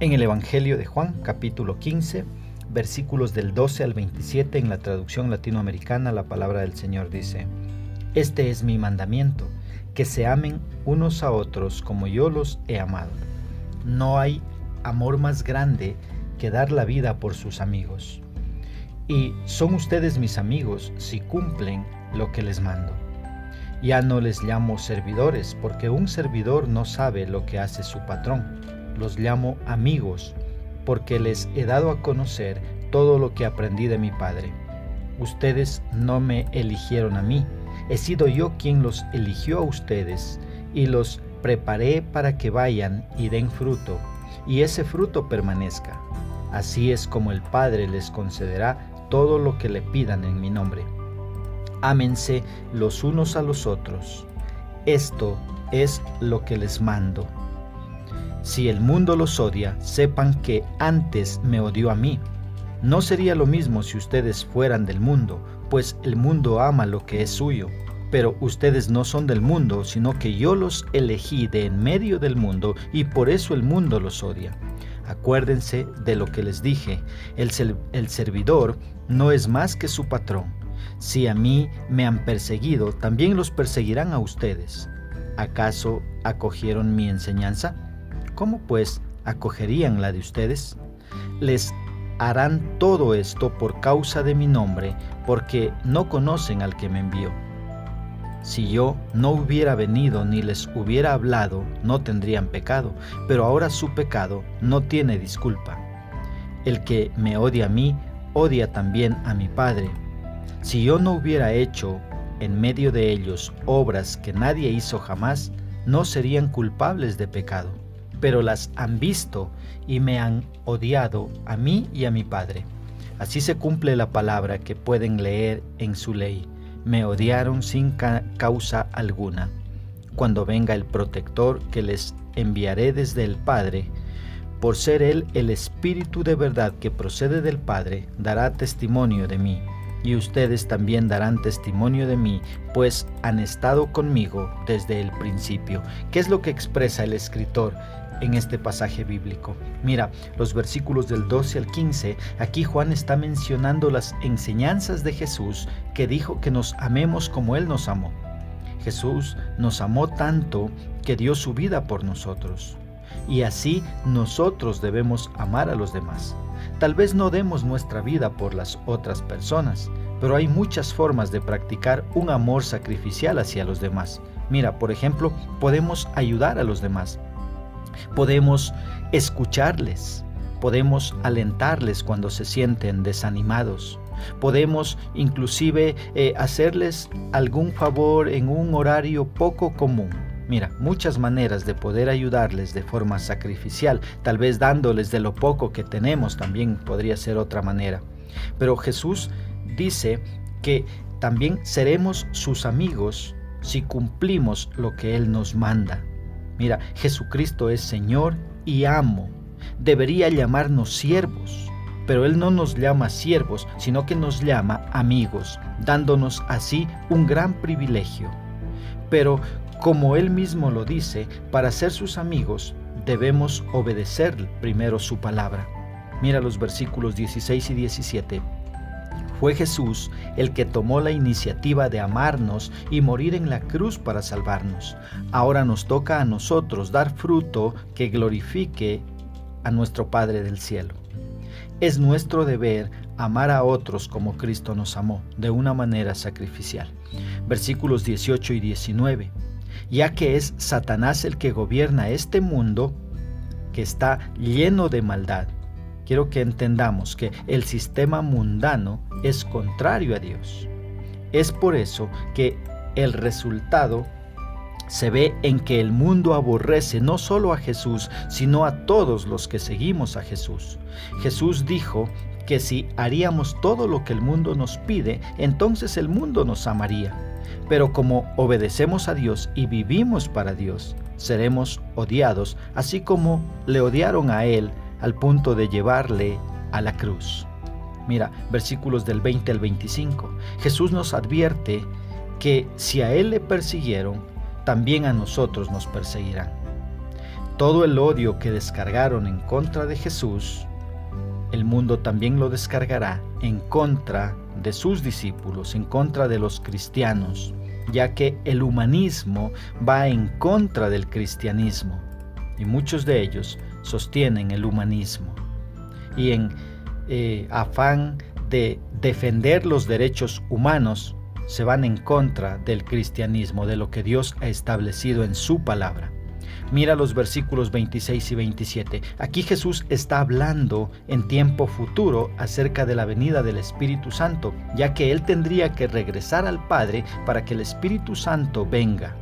En el Evangelio de Juan, capítulo 15, versículos del 12 al 27, en la traducción latinoamericana, la palabra del Señor dice, Este es mi mandamiento, que se amen unos a otros como yo los he amado. No hay amor más grande que dar la vida por sus amigos. Y son ustedes mis amigos si cumplen lo que les mando. Ya no les llamo servidores, porque un servidor no sabe lo que hace su patrón los llamo amigos, porque les he dado a conocer todo lo que aprendí de mi Padre. Ustedes no me eligieron a mí, he sido yo quien los eligió a ustedes y los preparé para que vayan y den fruto, y ese fruto permanezca. Así es como el Padre les concederá todo lo que le pidan en mi nombre. Ámense los unos a los otros. Esto es lo que les mando si el mundo los odia, sepan que antes me odió a mí. No sería lo mismo si ustedes fueran del mundo, pues el mundo ama lo que es suyo. Pero ustedes no son del mundo, sino que yo los elegí de en medio del mundo y por eso el mundo los odia. Acuérdense de lo que les dije, el, el servidor no es más que su patrón. Si a mí me han perseguido, también los perseguirán a ustedes. ¿Acaso acogieron mi enseñanza? ¿Cómo pues acogerían la de ustedes? Les harán todo esto por causa de mi nombre, porque no conocen al que me envió. Si yo no hubiera venido ni les hubiera hablado, no tendrían pecado, pero ahora su pecado no tiene disculpa. El que me odia a mí, odia también a mi Padre. Si yo no hubiera hecho en medio de ellos obras que nadie hizo jamás, no serían culpables de pecado pero las han visto y me han odiado a mí y a mi Padre. Así se cumple la palabra que pueden leer en su ley. Me odiaron sin causa alguna. Cuando venga el protector que les enviaré desde el Padre, por ser Él el Espíritu de verdad que procede del Padre, dará testimonio de mí. Y ustedes también darán testimonio de mí, pues han estado conmigo desde el principio. ¿Qué es lo que expresa el escritor? en este pasaje bíblico. Mira, los versículos del 12 al 15, aquí Juan está mencionando las enseñanzas de Jesús que dijo que nos amemos como Él nos amó. Jesús nos amó tanto que dio su vida por nosotros. Y así nosotros debemos amar a los demás. Tal vez no demos nuestra vida por las otras personas, pero hay muchas formas de practicar un amor sacrificial hacia los demás. Mira, por ejemplo, podemos ayudar a los demás, Podemos escucharles, podemos alentarles cuando se sienten desanimados. Podemos inclusive eh, hacerles algún favor en un horario poco común. Mira, muchas maneras de poder ayudarles de forma sacrificial, tal vez dándoles de lo poco que tenemos también podría ser otra manera. Pero Jesús dice que también seremos sus amigos si cumplimos lo que Él nos manda. Mira, Jesucristo es Señor y amo. Debería llamarnos siervos, pero Él no nos llama siervos, sino que nos llama amigos, dándonos así un gran privilegio. Pero, como Él mismo lo dice, para ser sus amigos debemos obedecer primero su palabra. Mira los versículos 16 y 17. Fue Jesús el que tomó la iniciativa de amarnos y morir en la cruz para salvarnos. Ahora nos toca a nosotros dar fruto que glorifique a nuestro Padre del cielo. Es nuestro deber amar a otros como Cristo nos amó, de una manera sacrificial. Versículos 18 y 19. Ya que es Satanás el que gobierna este mundo, que está lleno de maldad, quiero que entendamos que el sistema mundano es contrario a Dios. Es por eso que el resultado se ve en que el mundo aborrece no solo a Jesús, sino a todos los que seguimos a Jesús. Jesús dijo que si haríamos todo lo que el mundo nos pide, entonces el mundo nos amaría. Pero como obedecemos a Dios y vivimos para Dios, seremos odiados, así como le odiaron a Él al punto de llevarle a la cruz. Mira, versículos del 20 al 25. Jesús nos advierte que si a Él le persiguieron, también a nosotros nos perseguirán. todo el odio que descargaron en contra de Jesús, el mundo también lo descargará en contra de sus discípulos, en contra de los cristianos, ya que el humanismo va en contra del cristianismo y muchos de ellos sostienen el humanismo y en eh, afán de defender los derechos humanos se van en contra del cristianismo, de lo que Dios ha establecido en su palabra. Mira los versículos 26 y 27. Aquí Jesús está hablando en tiempo futuro acerca de la venida del Espíritu Santo, ya que Él tendría que regresar al Padre para que el Espíritu Santo venga.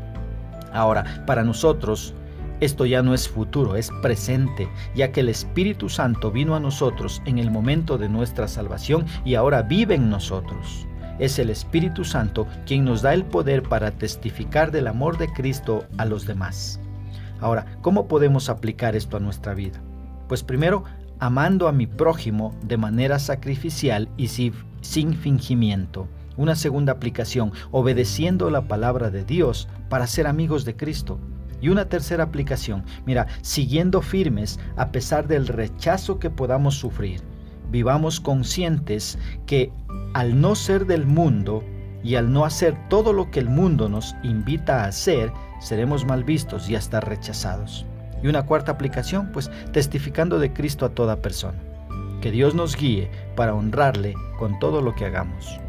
Ahora, para nosotros, esto ya no es futuro, es presente, ya que el Espíritu Santo vino a nosotros en el momento de nuestra salvación y ahora vive en nosotros. Es el Espíritu Santo quien nos da el poder para testificar del amor de Cristo a los demás. Ahora, ¿cómo podemos aplicar esto a nuestra vida? Pues primero, amando a mi prójimo de manera sacrificial y sin fingimiento. Una segunda aplicación, obedeciendo la palabra de Dios para ser amigos de Cristo. Y una tercera aplicación, mira, siguiendo firmes a pesar del rechazo que podamos sufrir. Vivamos conscientes que al no ser del mundo y al no hacer todo lo que el mundo nos invita a hacer, seremos mal vistos y hasta rechazados. Y una cuarta aplicación, pues testificando de Cristo a toda persona. Que Dios nos guíe para honrarle con todo lo que hagamos.